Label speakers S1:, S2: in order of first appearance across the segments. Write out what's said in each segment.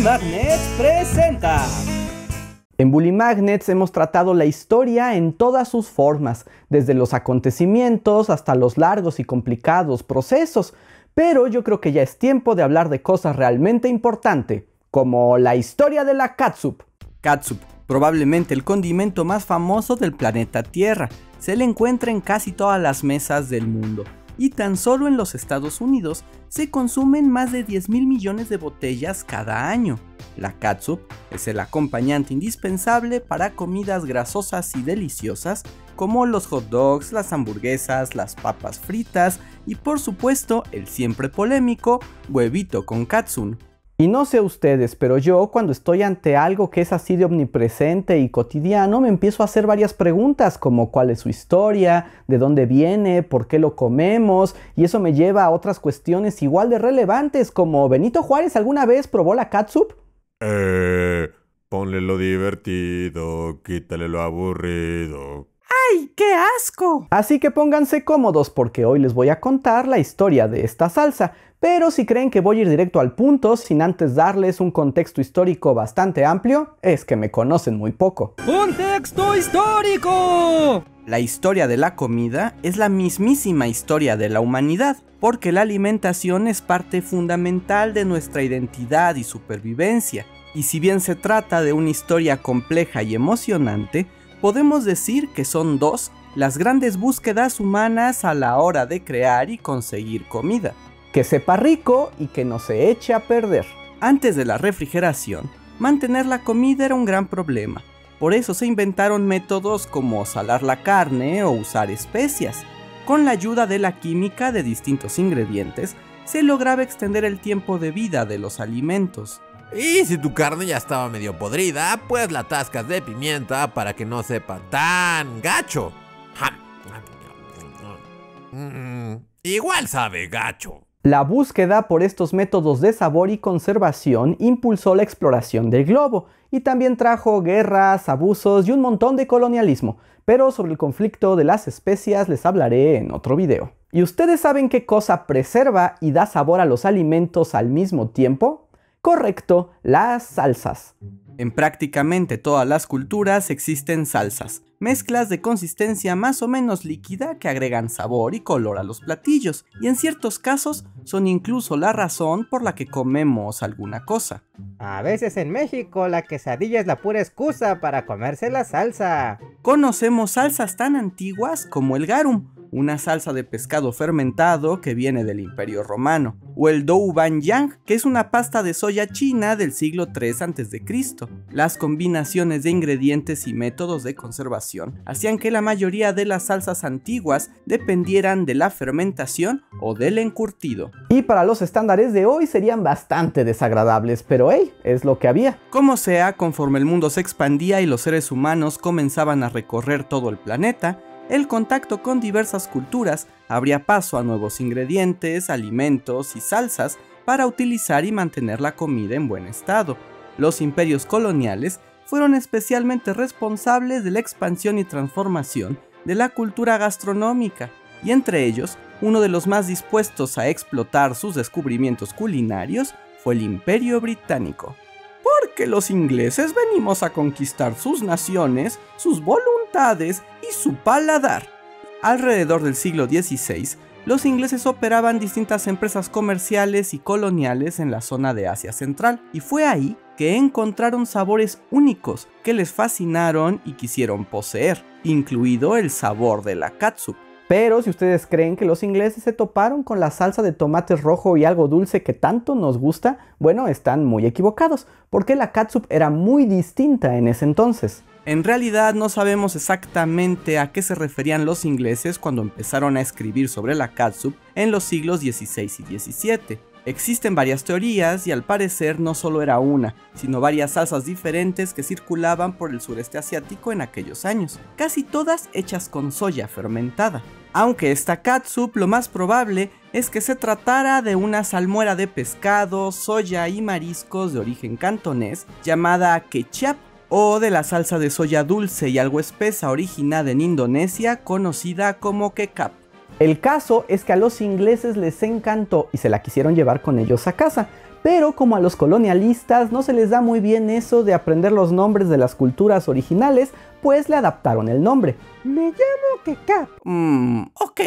S1: Bully Magnets presenta.
S2: En Bully Magnets hemos tratado la historia en todas sus formas, desde los acontecimientos hasta los largos y complicados procesos, pero yo creo que ya es tiempo de hablar de cosas realmente importantes, como la historia de la catsup. Catsup, probablemente el condimento más famoso del planeta Tierra, se le encuentra en casi todas las mesas del mundo y tan solo en los Estados Unidos se consumen más de 10 mil millones de botellas cada año. La catsup es el acompañante indispensable para comidas grasosas y deliciosas como los hot dogs, las hamburguesas, las papas fritas y por supuesto el siempre polémico huevito con katsun. Y no sé ustedes, pero yo cuando estoy ante algo que es así de omnipresente y cotidiano, me empiezo a hacer varias preguntas como cuál es su historia, de dónde viene, por qué lo comemos, y eso me lleva a otras cuestiones igual de relevantes como ¿Benito Juárez alguna vez probó la catsup?
S3: Eh, ponle lo divertido, quítale lo aburrido.
S2: ¡Ay, qué asco! Así que pónganse cómodos porque hoy les voy a contar la historia de esta salsa, pero si creen que voy a ir directo al punto sin antes darles un contexto histórico bastante amplio, es que me conocen muy poco.
S1: ¡Contexto histórico!
S2: La historia de la comida es la mismísima historia de la humanidad, porque la alimentación es parte fundamental de nuestra identidad y supervivencia. Y si bien se trata de una historia compleja y emocionante, podemos decir que son dos las grandes búsquedas humanas a la hora de crear y conseguir comida que sepa rico y que no se eche a perder. Antes de la refrigeración, mantener la comida era un gran problema. Por eso se inventaron métodos como salar la carne o usar especias. Con la ayuda de la química de distintos ingredientes, se lograba extender el tiempo de vida de los alimentos.
S3: Y si tu carne ya estaba medio podrida, pues la tascas de pimienta para que no sepa tan gacho. Mm, igual sabe gacho.
S2: La búsqueda por estos métodos de sabor y conservación impulsó la exploración del globo y también trajo guerras, abusos y un montón de colonialismo, pero sobre el conflicto de las especias les hablaré en otro video. ¿Y ustedes saben qué cosa preserva y da sabor a los alimentos al mismo tiempo? Correcto, las salsas. En prácticamente todas las culturas existen salsas, mezclas de consistencia más o menos líquida que agregan sabor y color a los platillos, y en ciertos casos son incluso la razón por la que comemos alguna cosa.
S4: A veces en México la quesadilla es la pura excusa para comerse la salsa.
S2: Conocemos salsas tan antiguas como el garum, una salsa de pescado fermentado que viene del Imperio Romano, o el douban-yang, que es una pasta de soya china del siglo III a.C. Las combinaciones de ingredientes y métodos de conservación hacían que la mayoría de las salsas antiguas dependieran de la fermentación o del encurtido. Y para los estándares de hoy serían bastante desagradables, pero hey, es lo que había. Como sea, conforme el mundo se expandía y los seres humanos comenzaban a recorrer todo el planeta, el contacto con diversas culturas abría paso a nuevos ingredientes, alimentos y salsas para utilizar y mantener la comida en buen estado. Los imperios coloniales fueron especialmente responsables de la expansión y transformación de la cultura gastronómica, y entre ellos, uno de los más dispuestos a explotar sus descubrimientos culinarios fue el Imperio Británico. Porque los ingleses venimos a conquistar sus naciones, sus voluntades su paladar. Alrededor del siglo XVI, los ingleses operaban distintas empresas comerciales y coloniales en la zona de Asia Central, y fue ahí que encontraron sabores únicos que les fascinaron y quisieron poseer, incluido el sabor de la catsup. Pero si ustedes creen que los ingleses se toparon con la salsa de tomate rojo y algo dulce que tanto nos gusta, bueno, están muy equivocados, porque la catsup era muy distinta en ese entonces. En realidad no sabemos exactamente a qué se referían los ingleses cuando empezaron a escribir sobre la catsup en los siglos XVI y XVII. Existen varias teorías y al parecer no solo era una, sino varias salsas diferentes que circulaban por el sureste asiático en aquellos años, casi todas hechas con soya fermentada. Aunque esta catsup lo más probable es que se tratara de una salmuera de pescado, soya y mariscos de origen cantonés llamada kechap o de la salsa de soya dulce y algo espesa originada en Indonesia conocida como kecap. El caso es que a los ingleses les encantó y se la quisieron llevar con ellos a casa, Pero como a los colonialistas no se les da muy bien eso de aprender los nombres de las culturas originales, pues le adaptaron el nombre.
S4: Me llamo Kekap.
S2: Mmm, ok.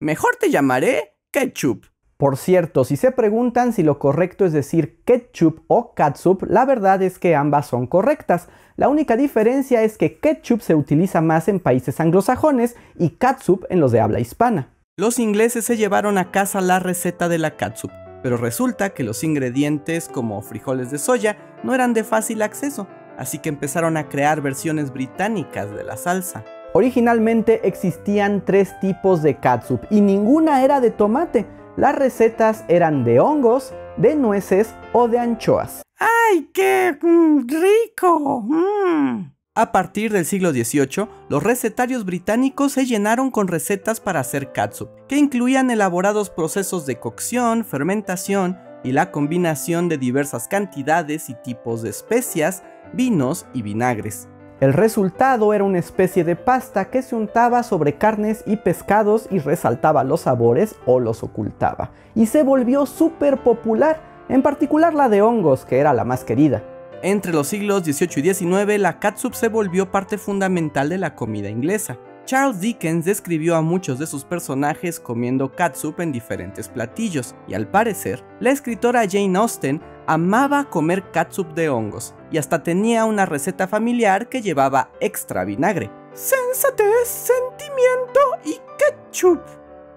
S2: Mejor te llamaré Ketchup. Por cierto, si se preguntan si lo correcto es decir ketchup o catsup, la verdad es que ambas son correctas. La única diferencia es que ketchup se utiliza más en países anglosajones y catsup en los de habla hispana. Los ingleses se llevaron a casa la receta de la catsup, pero resulta que los ingredientes como frijoles de soya no eran de fácil acceso, así que empezaron a crear versiones británicas de la salsa. Originalmente existían tres tipos de catsup y ninguna era de tomate. Las recetas eran de hongos, de nueces o de anchoas. ¡Ay, qué mm, rico! Mm. A partir del siglo XVIII, los recetarios británicos se llenaron con recetas para hacer catsup, que incluían elaborados procesos de cocción, fermentación y la combinación de diversas cantidades y tipos de especias, vinos y vinagres. El resultado era una especie de pasta que se untaba sobre carnes y pescados y resaltaba los sabores o los ocultaba. Y se volvió súper popular, en particular la de hongos, que era la más querida. Entre los siglos XVIII y XIX, la catsup se volvió parte fundamental de la comida inglesa. Charles Dickens describió a muchos de sus personajes comiendo catsup en diferentes platillos, y al parecer, la escritora Jane Austen amaba comer catsup de hongos, y hasta tenía una receta familiar que llevaba extra vinagre. Sensatez, sentimiento y ketchup.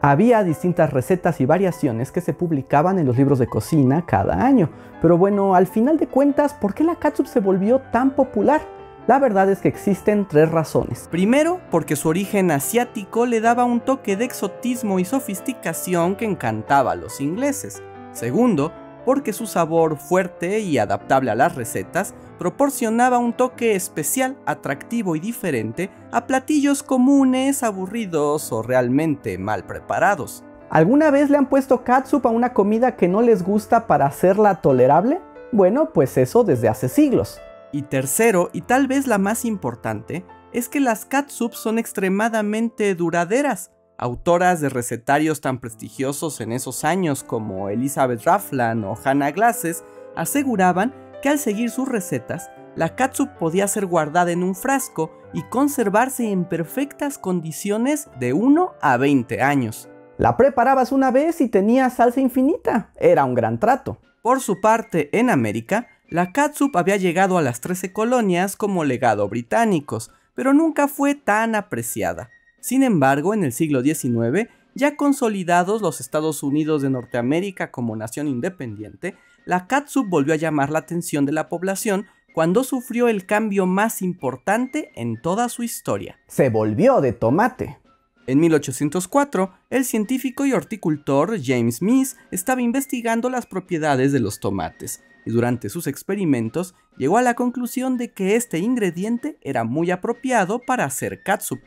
S2: Había distintas recetas y variaciones que se publicaban en los libros de cocina cada año, pero bueno, al final de cuentas, ¿por qué la catsup se volvió tan popular? La verdad es que existen tres razones. Primero, porque su origen asiático le daba un toque de exotismo y sofisticación que encantaba a los ingleses. Segundo, porque su sabor fuerte y adaptable a las recetas proporcionaba un toque especial, atractivo y diferente a platillos comunes, aburridos o realmente mal preparados. ¿Alguna vez le han puesto catsup a una comida que no les gusta para hacerla tolerable? Bueno, pues eso desde hace siglos. Y tercero, y tal vez la más importante, es que las catsup son extremadamente duraderas. Autoras de recetarios tan prestigiosos en esos años como Elizabeth Raffland o Hannah Glasses aseguraban que al seguir sus recetas, la catsup podía ser guardada en un frasco y conservarse en perfectas condiciones de 1 a 20 años. La preparabas una vez y tenías salsa infinita. Era un gran trato. Por su parte, en América, la catsup había llegado a las 13 colonias como legado británicos, pero nunca fue tan apreciada. Sin embargo, en el siglo XIX, ya consolidados los Estados Unidos de Norteamérica como nación independiente, la catsup volvió a llamar la atención de la población cuando sufrió el cambio más importante en toda su historia. Se volvió de tomate. En 1804, el científico y horticultor James Mees estaba investigando las propiedades de los tomates y durante sus experimentos llegó a la conclusión de que este ingrediente era muy apropiado para hacer katsup.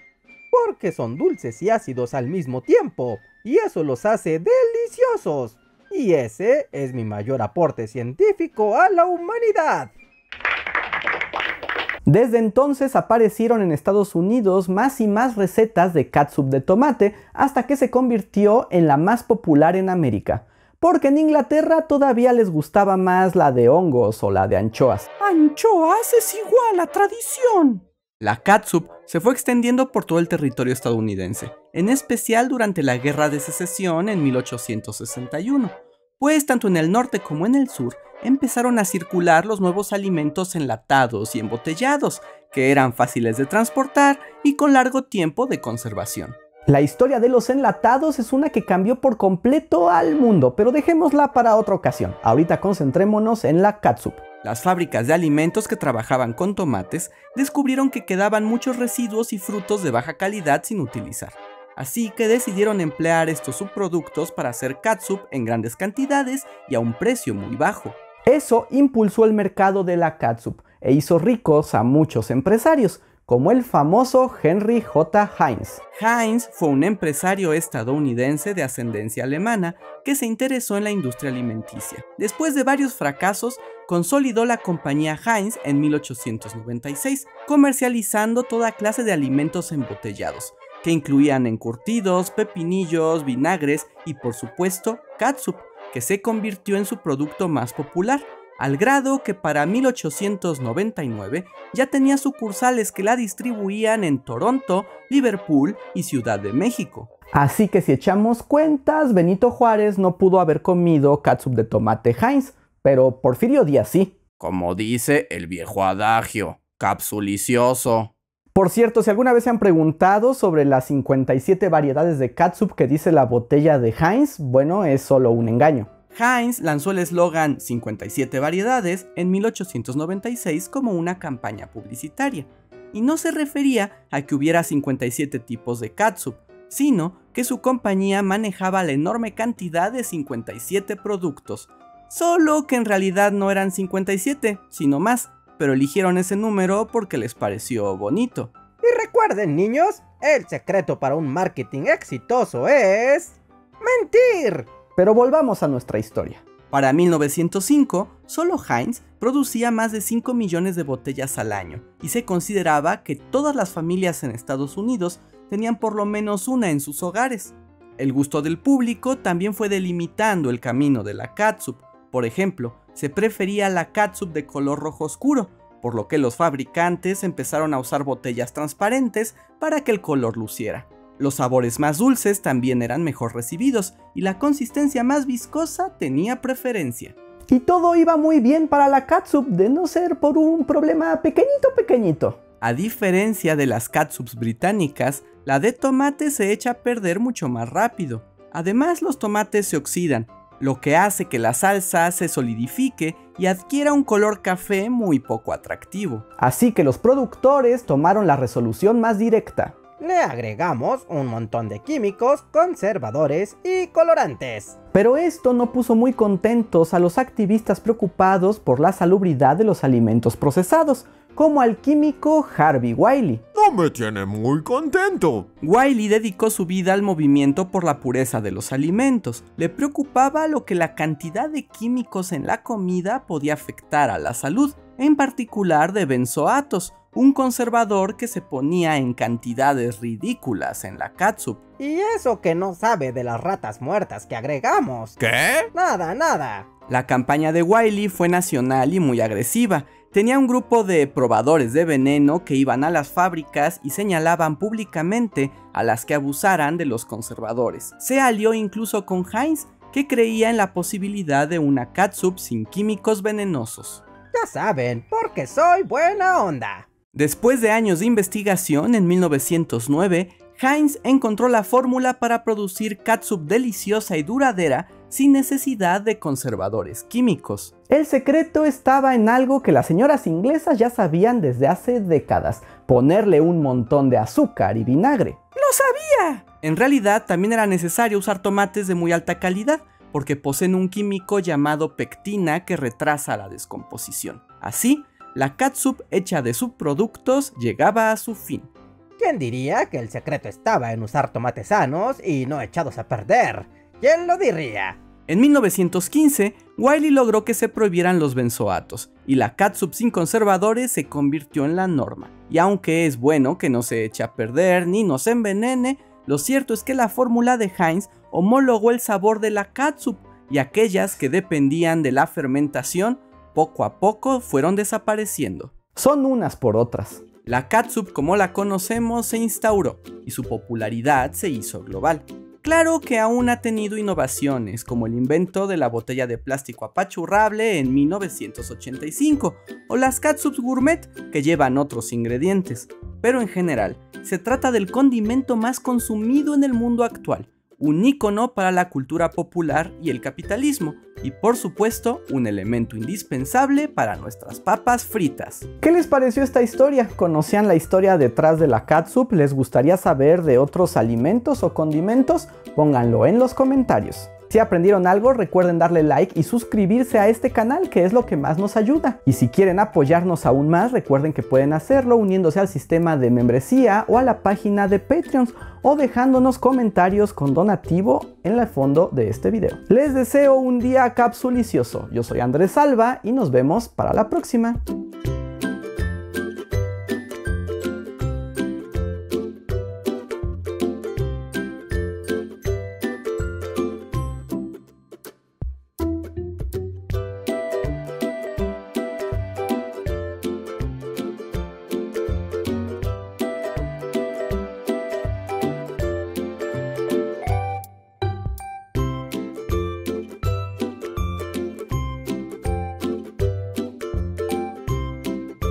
S4: Porque son dulces y ácidos al mismo tiempo, y eso los hace deliciosos. Y ese es mi mayor aporte científico a la humanidad.
S2: Desde entonces aparecieron en Estados Unidos más y más recetas de catsup de tomate hasta que se convirtió en la más popular en América porque en Inglaterra todavía les gustaba más la de hongos o la de anchoas. ¡Anchoas es igual a tradición! La catsup se fue extendiendo por todo el territorio estadounidense, en especial durante la Guerra de Secesión en 1861, pues tanto en el norte como en el sur empezaron a circular los nuevos alimentos enlatados y embotellados, que eran fáciles de transportar y con largo tiempo de conservación. La historia de los enlatados es una que cambió por completo al mundo, pero dejémosla para otra ocasión. Ahorita concentrémonos en la catsup. Las fábricas de alimentos que trabajaban con tomates descubrieron que quedaban muchos residuos y frutos de baja calidad sin utilizar. Así que decidieron emplear estos subproductos para hacer catsup en grandes cantidades y a un precio muy bajo. Eso impulsó el mercado de la catsup e hizo ricos a muchos empresarios, como el famoso Henry J. Heinz. Heinz fue un empresario estadounidense de ascendencia alemana que se interesó en la industria alimenticia. Después de varios fracasos, consolidó la compañía Heinz en 1896, comercializando toda clase de alimentos embotellados, que incluían encurtidos, pepinillos, vinagres y por supuesto catsup, que se convirtió en su producto más popular, al grado que para 1899 ya tenía sucursales que la distribuían en Toronto, Liverpool y Ciudad de México.
S4: Así que si echamos cuentas, Benito Juárez no pudo haber comido catsup de tomate Heinz, pero Porfirio Díaz sí.
S2: Como dice el viejo adagio, capsulicioso.
S4: Por cierto, si alguna vez se han preguntado sobre las 57 variedades de catsup que dice la botella de Heinz, bueno, es solo un engaño.
S2: Heinz lanzó el eslogan 57 variedades en 1896 como una campaña publicitaria, y no se refería a que hubiera 57 tipos de catsup, sino que su compañía manejaba la enorme cantidad de 57 productos, solo que en realidad no eran 57, sino más, pero eligieron ese número porque les pareció bonito.
S4: Y recuerden niños, el secreto para un marketing exitoso es... mentir. Pero volvamos a nuestra historia.
S2: Para 1905, solo Heinz producía más de 5 millones de botellas al año, y se consideraba que todas las familias en Estados Unidos tenían por lo menos una en sus hogares. El gusto del público también fue delimitando el camino de la catsup. Por ejemplo, se prefería la catsup de color rojo oscuro, por lo que los fabricantes empezaron a usar botellas transparentes para que el color luciera. Los sabores más dulces también eran mejor recibidos y la consistencia más viscosa tenía preferencia.
S4: Y todo iba muy bien para la catsup de no ser por un problema pequeñito pequeñito.
S2: A diferencia de las catsups británicas, la de tomate se echa a perder mucho más rápido. Además, los tomates se oxidan, lo que hace que la salsa se solidifique y adquiera un color café muy poco atractivo.
S4: Así que los productores tomaron la resolución más directa. Le agregamos un montón de químicos, conservadores y colorantes. Pero esto no puso muy contentos a los activistas preocupados por la salubridad de los alimentos procesados, como al químico Harvey Wiley.
S3: No me tiene muy contento.
S2: Wiley dedicó su vida al movimiento por la pureza de los alimentos. Le preocupaba lo que la cantidad de químicos en la comida podía afectar a la salud, en particular de benzoatos, un conservador que se ponía en cantidades ridículas en la catsup.
S4: Y eso que no sabe de las ratas muertas que agregamos.
S3: ¿Qué?
S4: Nada, nada.
S2: La campaña de Wiley fue nacional y muy agresiva. Tenía un grupo de probadores de veneno que iban a las fábricas y señalaban públicamente a las que abusaran de los conservadores. Se alió incluso con Heinz, que creía en la posibilidad de una catsup sin químicos venenosos.
S4: Ya saben, porque soy buena onda.
S2: Después de años de investigación, en 1909, Heinz encontró la fórmula para producir catsup deliciosa y duradera sin necesidad de conservadores químicos.
S4: El secreto estaba en algo que las señoras inglesas ya sabían desde hace décadas, ponerle un montón de azúcar y vinagre.
S2: ¡Lo sabía! En realidad también era necesario usar tomates de muy alta calidad, porque poseen un químico llamado pectina que retrasa la descomposición. Así, la catsup hecha de subproductos llegaba a su fin.
S4: ¿Quién diría que el secreto estaba en usar tomates sanos y no echados a perder? ¿Quién lo diría?
S2: En 1915, Wiley logró que se prohibieran los benzoatos, y la catsup sin conservadores se convirtió en la norma. Y aunque es bueno que no se eche a perder ni nos envenene, lo cierto es que la fórmula de Heinz homologó el sabor de la catsup, y aquellas que dependían de la fermentación poco a poco fueron desapareciendo.
S4: Son unas por otras.
S2: La catsup como la conocemos se instauró y su popularidad se hizo global. Claro que aún ha tenido innovaciones, como el invento de la botella de plástico apachurrable en 1985, o las catsups gourmet, que llevan otros ingredientes, pero en general, se trata del condimento más consumido en el mundo actual, un ícono para la cultura popular y el capitalismo, y por supuesto un elemento indispensable para nuestras papas fritas.
S4: ¿Qué les pareció esta historia? ¿Conocían la historia detrás de la catsup? ¿Les gustaría saber de otros alimentos o condimentos? Pónganlo en los comentarios. Si aprendieron algo, recuerden darle like y suscribirse a este canal, que es lo que más nos ayuda. Y si quieren apoyarnos aún más, recuerden que pueden hacerlo uniéndose al sistema de membresía o a la página de Patreon o dejándonos comentarios con donativo en el fondo de este video. Les deseo un día capsulicioso. Yo soy Andrés Salva y nos vemos para la próxima.